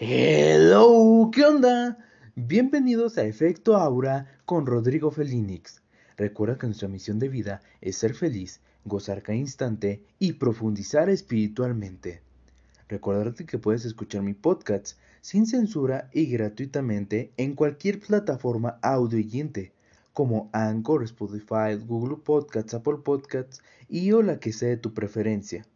Hello, ¿qué onda? Bienvenidos a Efecto Aura con Rodrigo Felinix. Recuerda que nuestra misión de vida es ser feliz, gozar cada instante y profundizar espiritualmente. Recordarte que puedes escuchar mi podcast sin censura y gratuitamente en cualquier plataforma audio como Anchor, Spotify, Google Podcasts, Apple Podcasts y o la que sea de tu preferencia.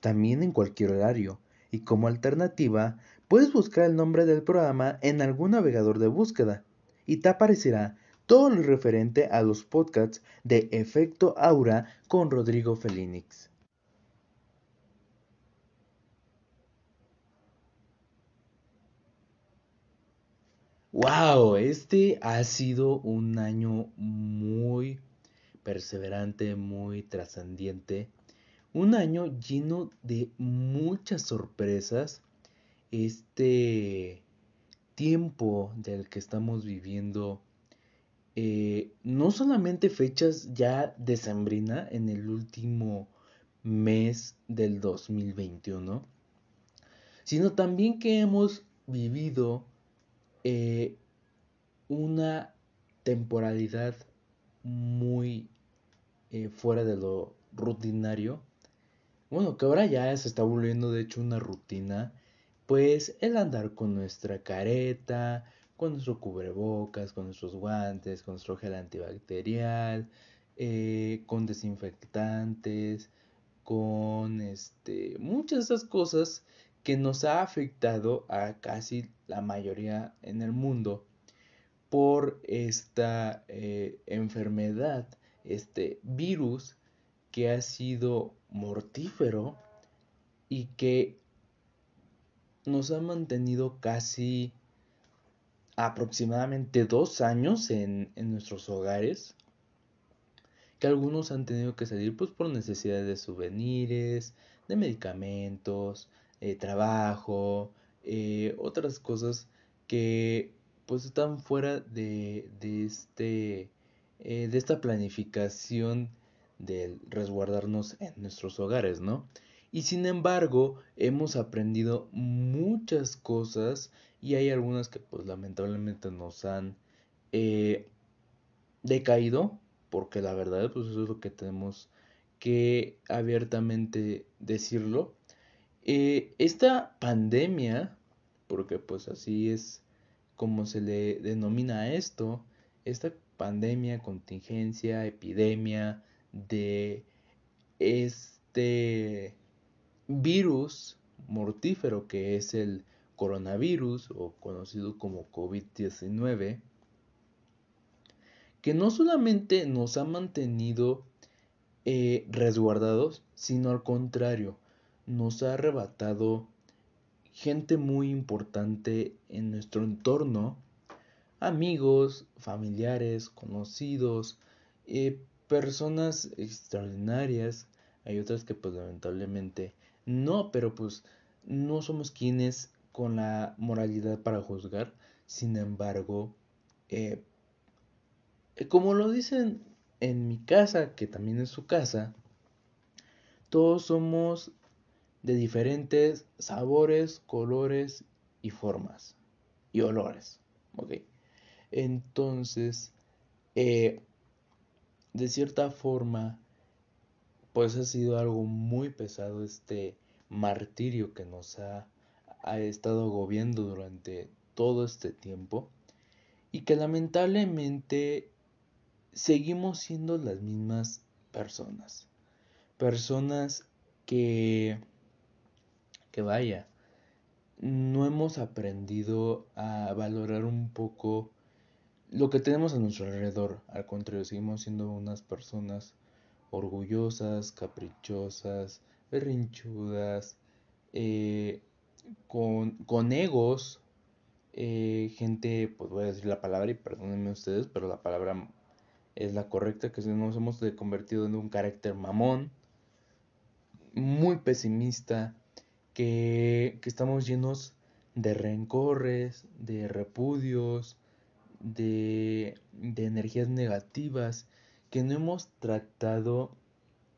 También en cualquier horario y como alternativa puedes buscar el nombre del programa en algún navegador de búsqueda y te aparecerá todo lo referente a los podcasts de Efecto Aura con Rodrigo Felinix. Wow, este ha sido un año muy perseverante, muy trascendiente un año lleno de muchas sorpresas. Este tiempo del que estamos viviendo, eh, no solamente fechas ya de Sembrina en el último mes del 2021, sino también que hemos vivido eh, una temporalidad muy eh, fuera de lo rutinario. Bueno, que ahora ya se está volviendo de hecho una rutina, pues el andar con nuestra careta, con nuestro cubrebocas, con nuestros guantes, con nuestro gel antibacterial, eh, con desinfectantes, con este, muchas de esas cosas que nos ha afectado a casi la mayoría en el mundo por esta eh, enfermedad, este virus que ha sido mortífero y que nos ha mantenido casi aproximadamente dos años en, nuestros hogares que algunos han tenido que salir pues por necesidades de souvenirs, de medicamentos, de trabajo, eh, otras cosas que pues están fuera de, de este eh, de esta planificación del resguardarnos en nuestros hogares, ¿no? Y sin embargo, hemos aprendido muchas cosas y hay algunas que pues lamentablemente nos han eh, decaído, porque la verdad pues eso es lo que tenemos que abiertamente decirlo. Eh, esta pandemia, porque pues así es como se le denomina a esto, esta pandemia, contingencia, epidemia, de este virus mortífero que es el coronavirus o conocido como COVID-19, que no solamente nos ha mantenido eh, resguardados, sino al contrario, nos ha arrebatado gente muy importante en nuestro entorno, amigos, familiares, conocidos, eh, personas extraordinarias, hay otras que pues lamentablemente no, pero pues no somos quienes con la moralidad para juzgar, sin embargo, eh, como lo dicen en mi casa, que también es su casa, todos somos de diferentes sabores, colores y formas y olores, ¿ok? Entonces, eh, de cierta forma, pues ha sido algo muy pesado este martirio que nos ha, ha estado agobiando durante todo este tiempo y que lamentablemente seguimos siendo las mismas personas. Personas que, que vaya, no hemos aprendido a valorar un poco lo que tenemos a nuestro alrededor. Al contrario, seguimos siendo unas personas orgullosas, caprichosas, berrinchudas, eh, con, con, egos, eh, gente, pues voy a decir la palabra y perdónenme ustedes, pero la palabra es la correcta, que nos hemos convertido en un carácter mamón, muy pesimista, que, que estamos llenos de rencores, de repudios, de, energías negativas, que no hemos tratado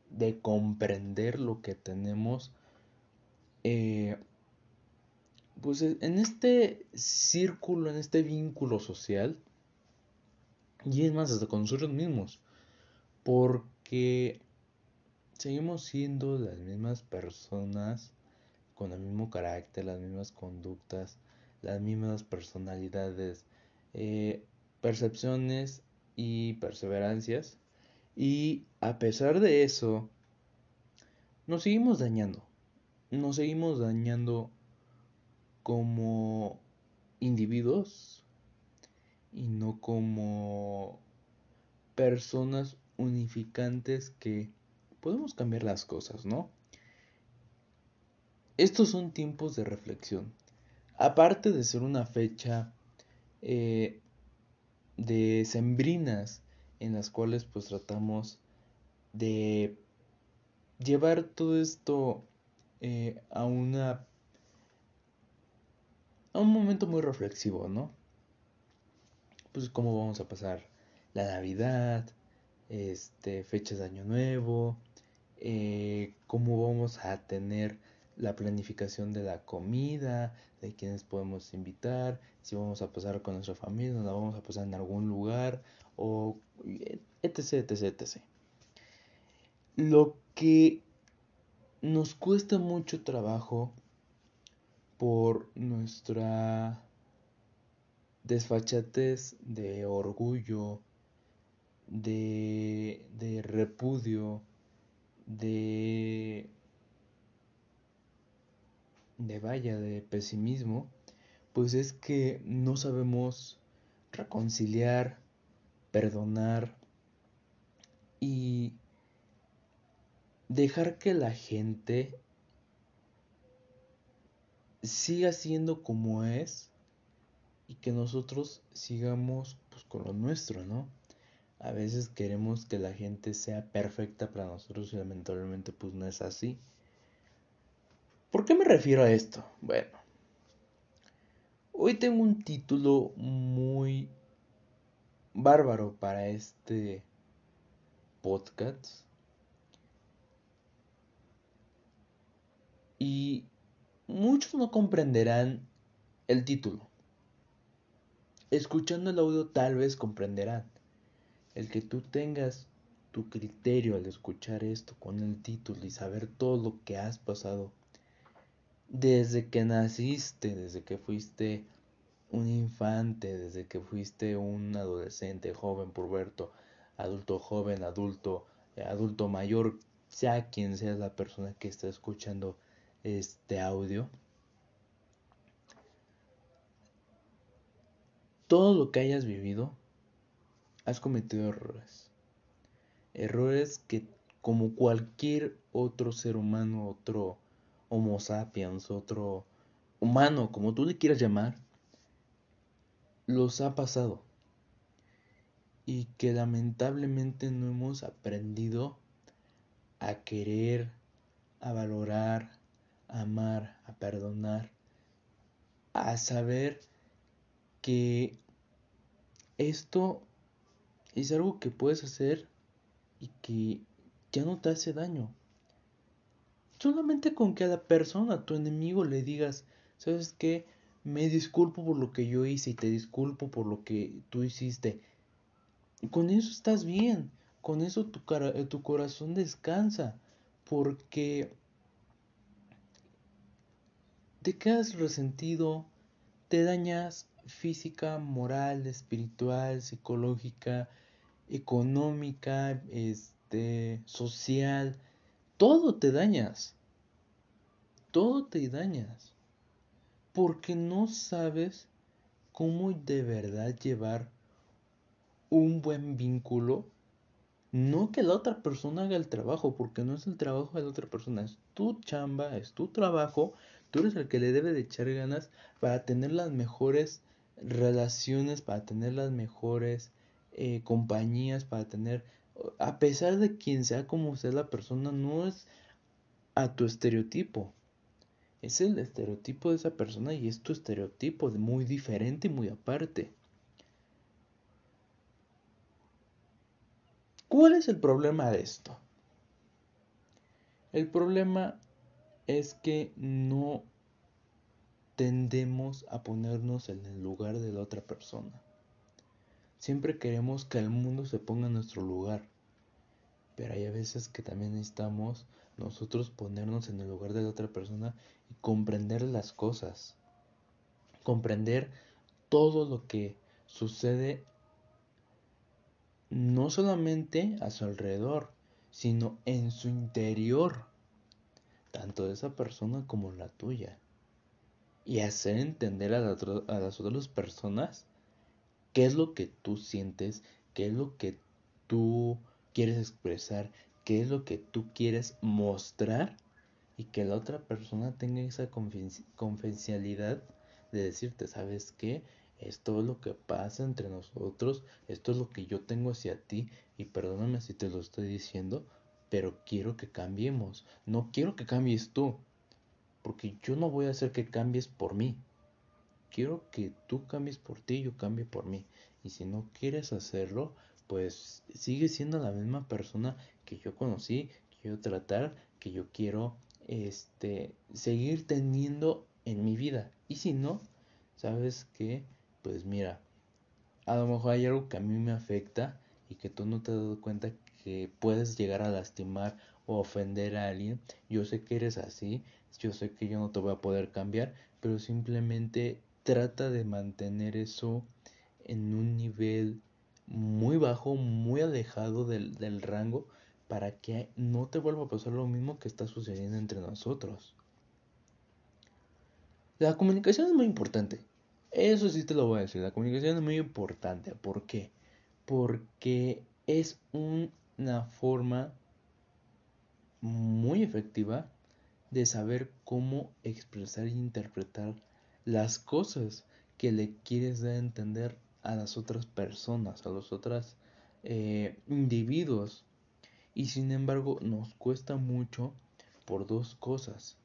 de comprender lo que tenemos eh, pues en este círculo, en este vínculo social, y es más, hasta con nosotros mismos, porque seguimos siendo las mismas personas, con el mismo carácter, las mismas conductas, las mismas personalidades, eh, percepciones y perseverancias. Y a pesar de eso, nos seguimos dañando. Nos seguimos dañando como individuos y no como personas unificantes que podemos cambiar las cosas, ¿no? Estos son tiempos de reflexión. Aparte de ser una fecha eh, de sembrinas en las cuales pues tratamos de llevar todo esto eh, a una a un momento muy reflexivo, ¿no? Pues cómo vamos a pasar la Navidad, este, fechas de Año Nuevo, eh, cómo vamos a tener la planificación de la comida, de quienes podemos invitar, si vamos a pasar con nuestra familia, nos la vamos a pasar en algún lugar, o etc, etc, etc. Lo que nos cuesta mucho trabajo por nuestra desfachatez de orgullo, de, de repudio, de, de vaya, de pesimismo, pues es que no sabemos reconciliar, perdonar y dejar que la gente siga siendo como es y que nosotros sigamos pues, con lo nuestro, ¿no? A veces queremos que la gente sea perfecta para nosotros y lamentablemente pues no es así. ¿Por qué me refiero a esto? Bueno, hoy tengo un título muy bárbaro para este podcast. Y muchos no comprenderán el título. Escuchando el audio tal vez comprenderán. El que tú tengas tu criterio al escuchar esto con el título y saber todo lo que has pasado desde que naciste, desde que fuiste un infante, desde que fuiste un adolescente, joven, puberto, adulto joven, adulto, eh, adulto mayor, sea quien sea la persona que está escuchando este audio. Todo lo que hayas vivido, has cometido errores. Errores que como cualquier otro ser humano, otro Homo sapiens, otro humano, como tú le quieras llamar, los ha pasado. Y que lamentablemente no hemos aprendido a querer, a valorar, a amar, a perdonar, a saber que esto es algo que puedes hacer y que ya no te hace daño. Solamente con que a la persona, a tu enemigo, le digas, ¿sabes qué? Me disculpo por lo que yo hice y te disculpo por lo que tú hiciste. Con eso estás bien. Con eso tu, cara, eh, tu corazón descansa. Porque te quedas resentido, te dañas física, moral, espiritual, psicológica, económica, este, social todo te dañas. Todo te dañas. Porque no sabes cómo de verdad llevar un buen vínculo. No que la otra persona haga el trabajo, porque no es el trabajo de la otra persona, es tu chamba, es tu trabajo. Tú eres el que le debe de echar ganas para tener las mejores relaciones, para tener las mejores eh, compañías, para tener a pesar de quien sea como sea la persona, no es a tu estereotipo. Es el estereotipo de esa persona y es tu estereotipo muy diferente y muy aparte. ¿Cuál es el problema de esto? El problema es que no tendemos a ponernos en el lugar de la otra persona. Siempre queremos que el mundo se ponga en nuestro lugar, pero hay a veces que también necesitamos nosotros ponernos en el lugar de la otra persona y comprender las cosas, comprender todo lo que sucede no solamente a su alrededor, sino en su interior, tanto de esa persona como la tuya. Y hacer entender a, las otras personas qué es lo que tú sientes, qué es lo que tú quieres expresar, qué es lo que tú quieres mostrar y que la otra persona tenga esa confidencialidad de decirte, ¿sabes qué? Esto es lo que pasa entre nosotros, esto es lo que yo tengo hacia ti y perdóname si te lo estoy diciendo, pero quiero que cambiemos. No quiero que cambies tú, porque yo no voy a hacer que cambies por mí. Quiero que tú cambies por ti y yo cambie por mí. Y si no quieres hacerlo, pues sigue siendo la misma persona que yo conocí, que quiero tratar, que yo quiero este seguir teniendo en mi vida. Y si no, sabes que pues mira, a lo mejor hay algo que a mí me afecta y que tú no te has dado cuenta que puedes llegar a lastimar o ofender a alguien. Yo sé que eres así, yo sé que yo no te voy a poder cambiar, pero simplemente trata de mantener eso en un nivel muy bajo, muy alejado del, del rango para que no te vuelva a pasar lo mismo que está sucediendo entre nosotros. La comunicación es muy importante. Eso sí te lo voy a decir, la comunicación es muy importante. ¿Por qué? Porque es una forma muy efectiva de saber cómo expresar e interpretar las cosas que le quieres dar a entender a las otras personas, a los otros eh, individuos. Y sin embargo nos cuesta mucho por dos cosas.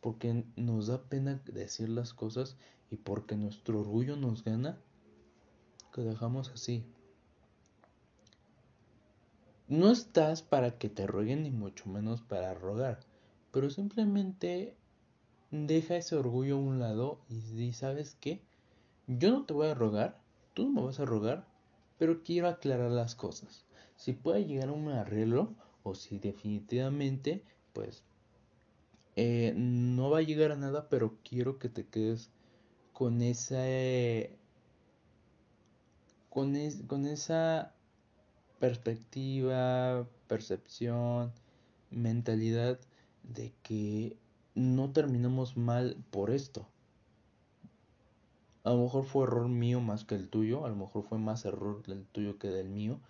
Porque nos da pena decir las cosas y porque nuestro orgullo nos gana, que dejamos así. No estás para que te rueguen ni mucho menos para rogar, pero simplemente deja ese orgullo a un lado y di, ¿sabes qué? Yo no te voy a rogar, no me vas a rogar, pero quiero aclarar las cosas. Si puede llegar a un arreglo o si definitivamente, pues, eh, no va a llegar a nada, pero quiero que te quedes con esa con, con esa perspectiva, percepción, mentalidad de que no terminamos mal por esto. A lo mejor fue error mío más que el tuyo, a lo mejor fue más error del tuyo que del mío,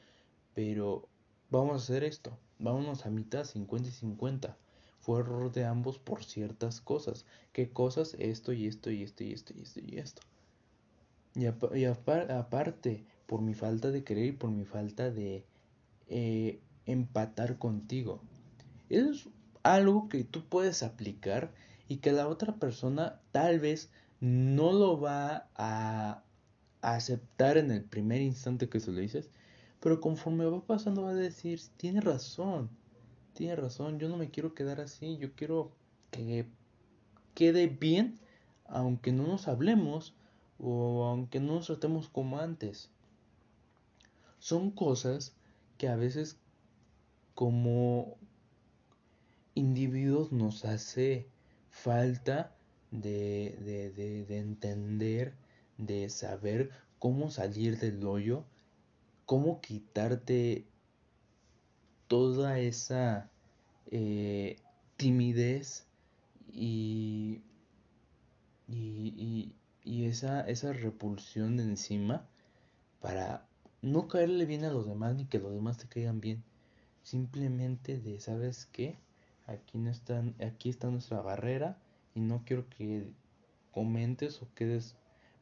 pero vamos a hacer esto, vámonos a mitad, 50 y 50 fue error de ambos por ciertas cosas. ¿Qué cosas? Esto y esto y esto y esto y esto y esto. Y, aparte, por mi falta de querer y por mi falta de eh, empatar contigo. Es algo que tú puedes aplicar y que la otra persona tal vez no lo va a, aceptar en el primer instante que se lo dices, pero conforme va pasando va a decir, tiene razón, tiene razón, yo no me quiero quedar así, yo quiero que quede bien, aunque no nos hablemos o aunque no nos tratemos como antes. Son cosas que a veces como individuos nos hace falta de, de, de entender, de saber cómo salir del hoyo, cómo quitarte toda esa eh, timidez y, y, y, esa, esa repulsión encima para no caerle bien a los demás ni que los demás te caigan bien. Simplemente de, ¿sabes qué? Aquí, no están, aquí está nuestra barrera y no quiero que comentes o quedes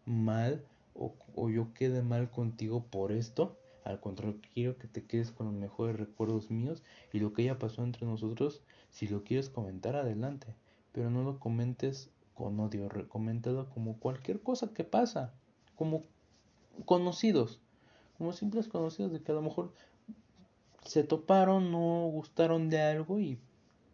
mal o, o yo quede mal contigo por esto al contrario, quiero que te quedes con los mejores recuerdos míos y lo que ya pasó entre nosotros. Si lo quieres comentar, adelante. Pero no lo comentes con odio, coméntalo como cualquier cosa que pasa. Como conocidos. Como simples conocidos de que a lo mejor se toparon, no gustaron de algo y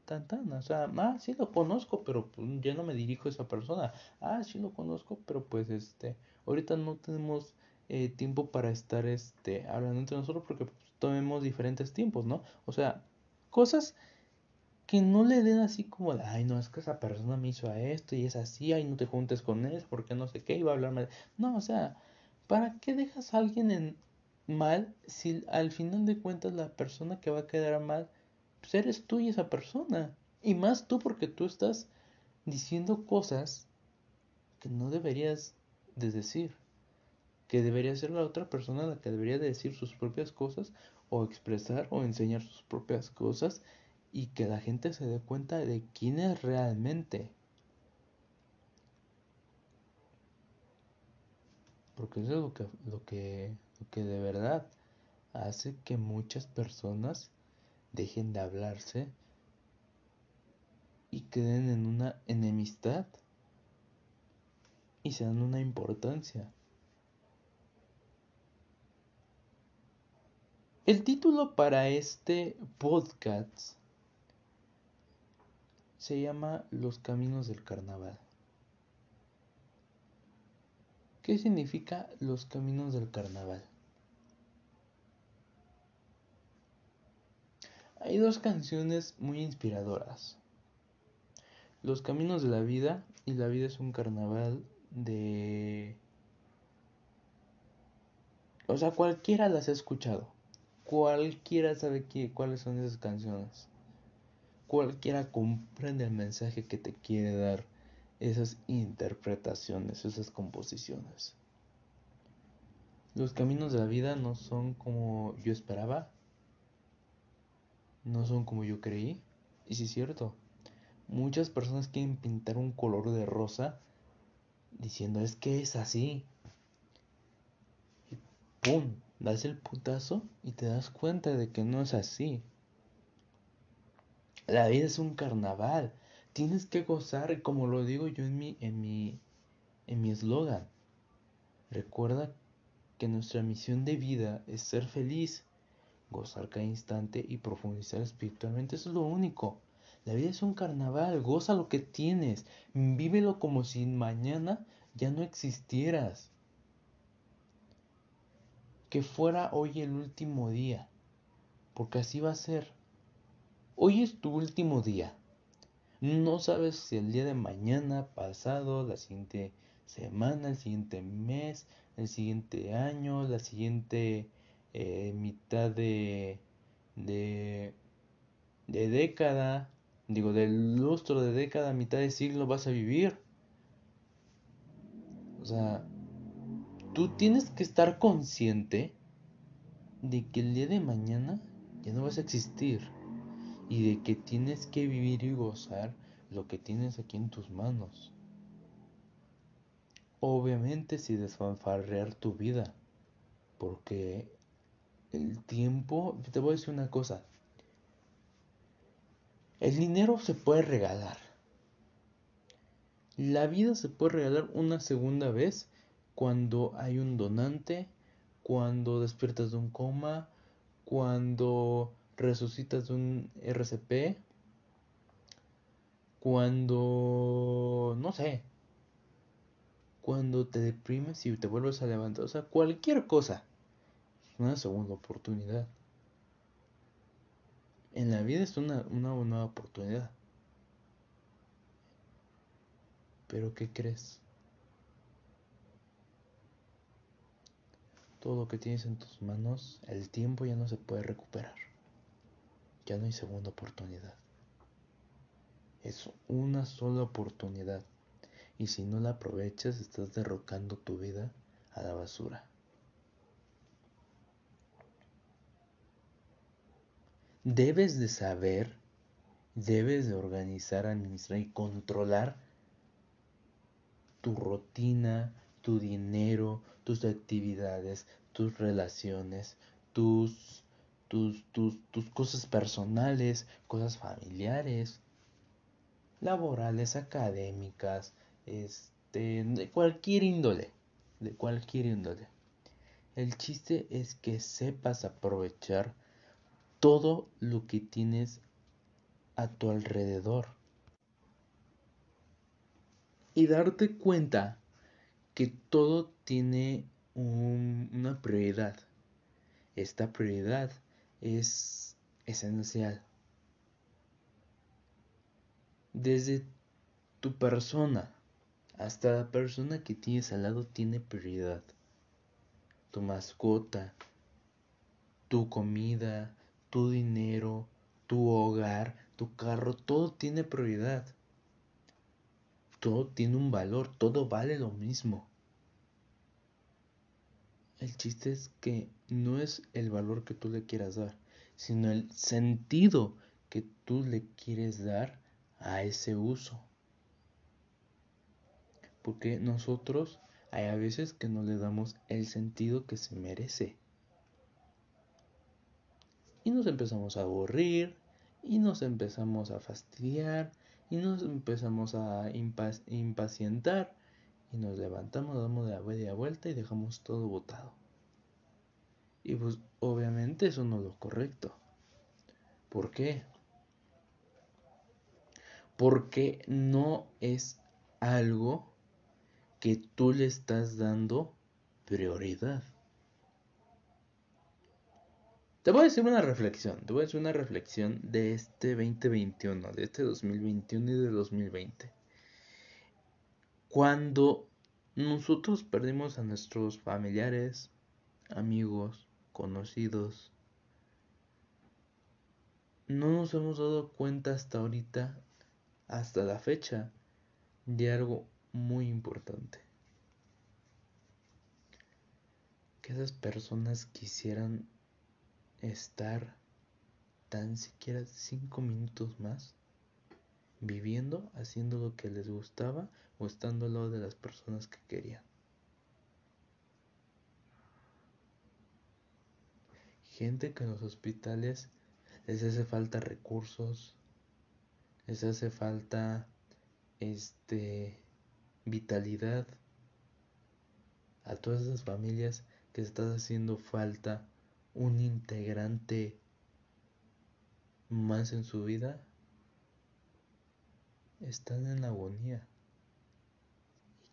tan tan, o sea, ah, sí lo conozco, pero pues, ya no me dirijo a esa persona, ah, sí lo conozco, pero pues este, ahorita no tenemos eh, tiempo para estar este, hablando entre nosotros porque pues, tomemos diferentes tiempos, ¿no? O sea, cosas que no le den así como, ay, no, es que esa persona me hizo a esto y es así, ay, no te juntes con él porque no sé qué, iba a hablar mal. No, o sea, ¿para qué dejas a alguien en mal si al final de cuentas la persona que va a quedar mal pues eres tú y esa persona? Y más tú porque tú estás diciendo cosas que no deberías de decir. Que debería ser la otra persona la que debería de decir sus propias cosas o expresar o enseñar sus propias cosas y que la gente se dé cuenta de quién es realmente. Porque eso es lo que, lo que, lo que de verdad hace que muchas personas dejen de hablarse y queden en una enemistad y se dan una importancia. El título para este podcast se llama Los Caminos del Carnaval. ¿Qué significa los caminos del carnaval? Hay dos canciones muy inspiradoras. Los caminos de la vida y la vida es un carnaval de... O sea, cualquiera las ha escuchado. Cualquiera sabe qué, cuáles son esas canciones cualquiera comprende el mensaje que te quiere dar esas interpretaciones, esas composiciones. Los caminos de la vida no son como yo esperaba, no son como yo creí, y sí es cierto, muchas personas quieren pintar un color de rosa diciendo es que es así. Y ¡pum! Das el putazo y te das cuenta de que no es así. La vida es un carnaval. Tienes que gozar, como lo digo yo en mi en mi en mi eslogan. Recuerda que nuestra misión de vida es ser feliz, gozar cada instante y profundizar espiritualmente. Eso es lo único. La vida es un carnaval, goza lo que tienes, vívelo como si mañana ya no existieras. Que fuera hoy el último día, porque así va a ser. Hoy es tu último día. No sabes si el día de mañana, pasado, la siguiente semana, el siguiente mes, el siguiente año, la siguiente eh, mitad de, de, de década, digo, del lustro de década, mitad de siglo vas a vivir. O sea, tú tienes que estar consciente de que el día de mañana ya no vas a existir y de que tienes que vivir y gozar lo que tienes aquí en tus manos. Obviamente si desfanfarrear tu vida, porque el tiempo, te voy a decir una cosa, el dinero se puede regalar. La vida se puede regalar una segunda vez cuando hay un donante, cuando despiertas de un coma, cuando resucitas un RCP cuando, no sé, cuando te deprimes y te vuelves a levantar, o sea, cualquier cosa, una segunda oportunidad. En la vida es una, una nueva oportunidad. Pero ¿qué crees? Todo lo que tienes en tus manos, el tiempo ya no se puede recuperar ya no hay segunda oportunidad. Es una sola oportunidad. Y si no la aprovechas, estás derrocando tu vida a la basura. Debes de saber, debes de organizar, administrar y controlar tu rutina, tu dinero, tus actividades, tus relaciones, tus tus, tus, tus cosas personales, cosas familiares, laborales, académicas, este, de cualquier índole, de cualquier índole. El chiste es que sepas aprovechar todo lo que tienes a tu alrededor. Y darte cuenta que todo tiene una prioridad. Esta prioridad es esencial. Desde tu persona hasta la persona que tienes al lado tiene prioridad. Tu mascota, tu comida, tu dinero, tu hogar, tu carro, todo tiene prioridad. Todo tiene un valor, todo vale lo mismo. El chiste es que no es el valor que tú le quieras dar, sino el sentido que tú le quieres dar a ese uso. Porque nosotros hay a veces que no le damos el sentido que se merece. Y nos empezamos a aburrir, y nos empezamos a fastidiar, y nos empezamos a impacientar, y nos levantamos, damos la media vuelta y dejamos todo botado. Y pues obviamente eso no es lo correcto. ¿Por qué? Porque no es algo que tú le estás dando prioridad. Te voy a decir una reflexión, te voy a decir una reflexión de este 2021, de este 2021 y de 2020. Cuando nosotros perdimos a nuestros familiares, amigos, conocidos, no nos hemos dado cuenta hasta ahorita, hasta la fecha, de algo muy importante. Que esas personas quisieran estar tan siquiera cinco minutos más viviendo, haciendo lo que les gustaba o estando al lado de las personas que querían. Gente que en los hospitales les hace falta recursos, les hace falta este vitalidad a todas esas familias que están haciendo falta un integrante más en su vida están en agonía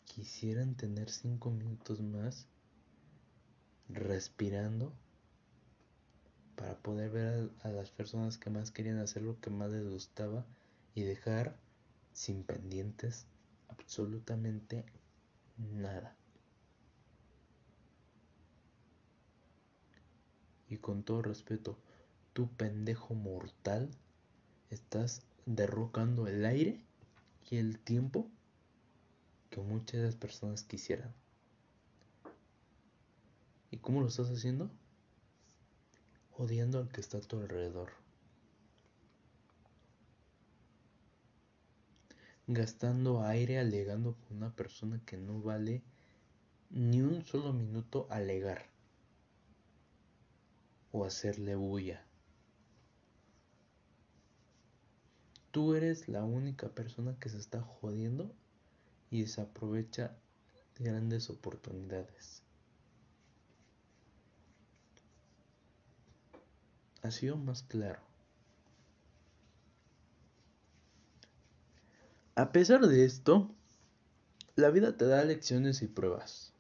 y quisieran tener cinco minutos más respirando para poder ver a, las personas que más querían hacer lo que más les gustaba y dejar sin pendientes absolutamente nada. Y con todo respeto, tu pendejo mortal, estás derrocando el aire y el tiempo que muchas de las personas quisieran. ¿Y cómo lo estás haciendo? Odiando al que está a tu alrededor. gastando aire alegando con una persona que no vale ni un solo minuto alegar o hacerle bulla. Tú eres la única persona que se está jodiendo y desaprovecha grandes oportunidades. Ha sido más claro. A pesar de esto, la vida te da lecciones y pruebas.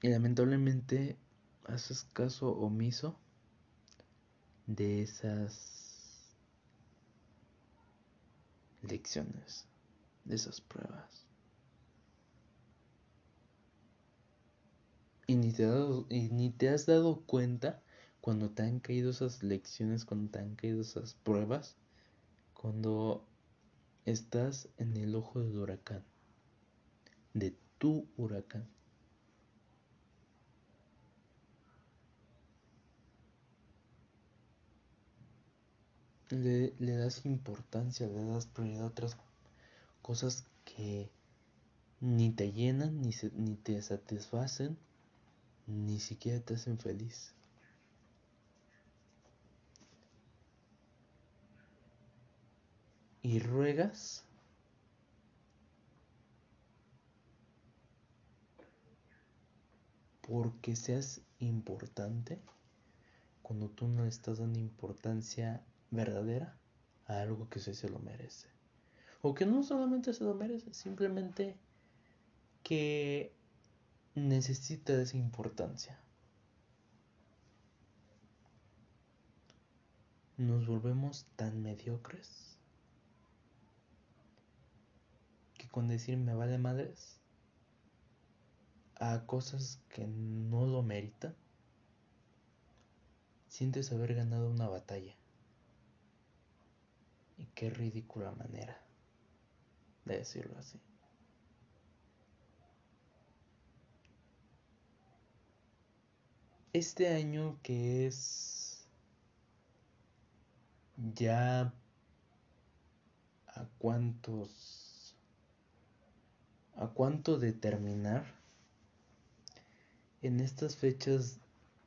Y lamentablemente haces caso omiso de esas lecciones, de esas pruebas. Y ni te, y ni te has dado cuenta cuando te han caído esas lecciones, cuando te han caído esas pruebas, cuando estás en el ojo del huracán, de tu huracán. Le, le, das importancia, le das prioridad a otras cosas que ni te llenan, ni, se, ni te satisfacen, ni siquiera te hacen feliz. y ruegas porque seas importante cuando tú no le estás dando importancia verdadera a algo que se lo merece. O que no solamente se lo merece, simplemente que necesita esa importancia. Nos volvemos tan mediocres que con decir me vale madres a cosas que no lo meritan, sientes haber ganado una batalla. Qué ridícula manera de decirlo así. Este año que es ya a cuántos a cuánto determinar en estas fechas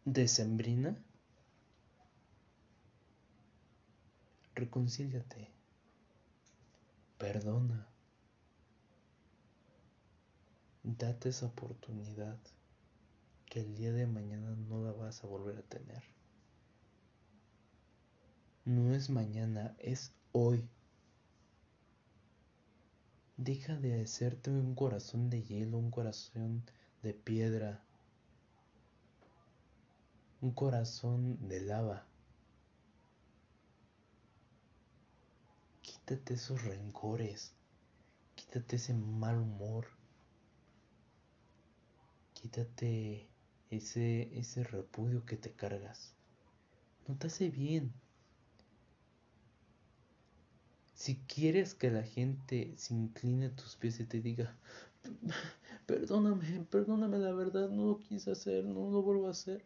de sembrina reconcíliate perdona date esa oportunidad que el día de mañana no la vas a volver a tener. No es mañana, es hoy. Deja de hacerte un corazón de hielo, un corazón de piedra, un corazón de lava. Quítate esos rencores, quítate ese mal humor quítate ese, ese repudio que te cargas. No te hace bien. Si quieres que la gente se incline a tus pies y te diga, perdóname, perdóname la verdad, no lo quise hacer, no lo vuelvo a hacer.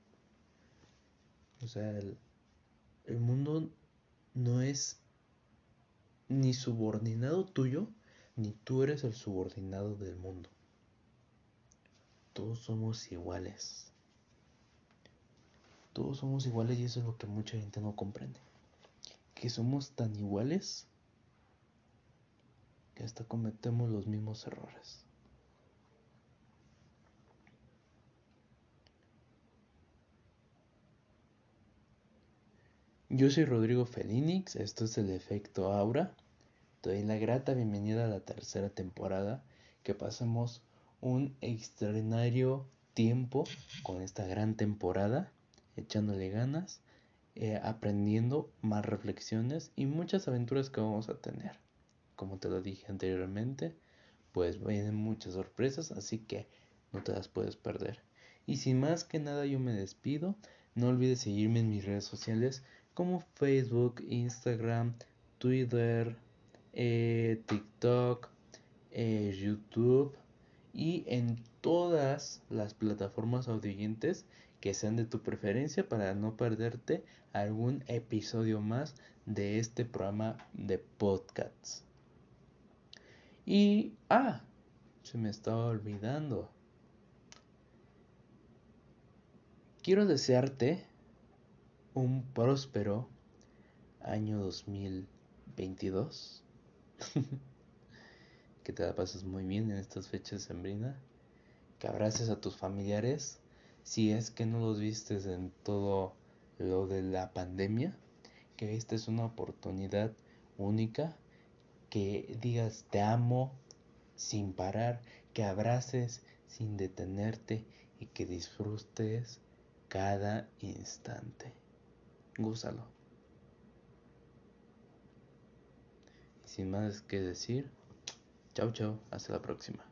O sea, el, el mundo no es ni subordinado tuyo, ni tú eres el subordinado del mundo todos somos iguales. Todos somos iguales y eso es lo que mucha gente no comprende. Que somos tan iguales que hasta cometemos los mismos errores. Yo soy Rodrigo Felinix, esto es el efecto Aura. Doy la grata bienvenida a la tercera temporada que pasamos un extraordinario tiempo con esta gran temporada, echándole ganas, eh, aprendiendo más reflexiones y muchas aventuras que vamos a tener. Como te lo dije anteriormente, pues vienen muchas sorpresas, así que no te las puedes perder. Y sin más que nada yo me despido, no olvides seguirme en mis redes sociales como Facebook, Instagram, Twitter, eh, TikTok, eh, YouTube y en todas las plataformas audientes que sean de tu preferencia para no perderte algún episodio más de este programa de podcasts. Y, ah, se me estaba olvidando. Quiero desearte un próspero año 2022. que te la pases muy bien en estas fechas sembrina, que abraces a tus familiares, si es que no los vistes en todo lo de la pandemia, que esta es una oportunidad única, que digas te amo sin parar, que abraces sin detenerte y que disfrutes cada instante. Gúzalo. Sin más que decir, Chau, chau. Hasta la próxima.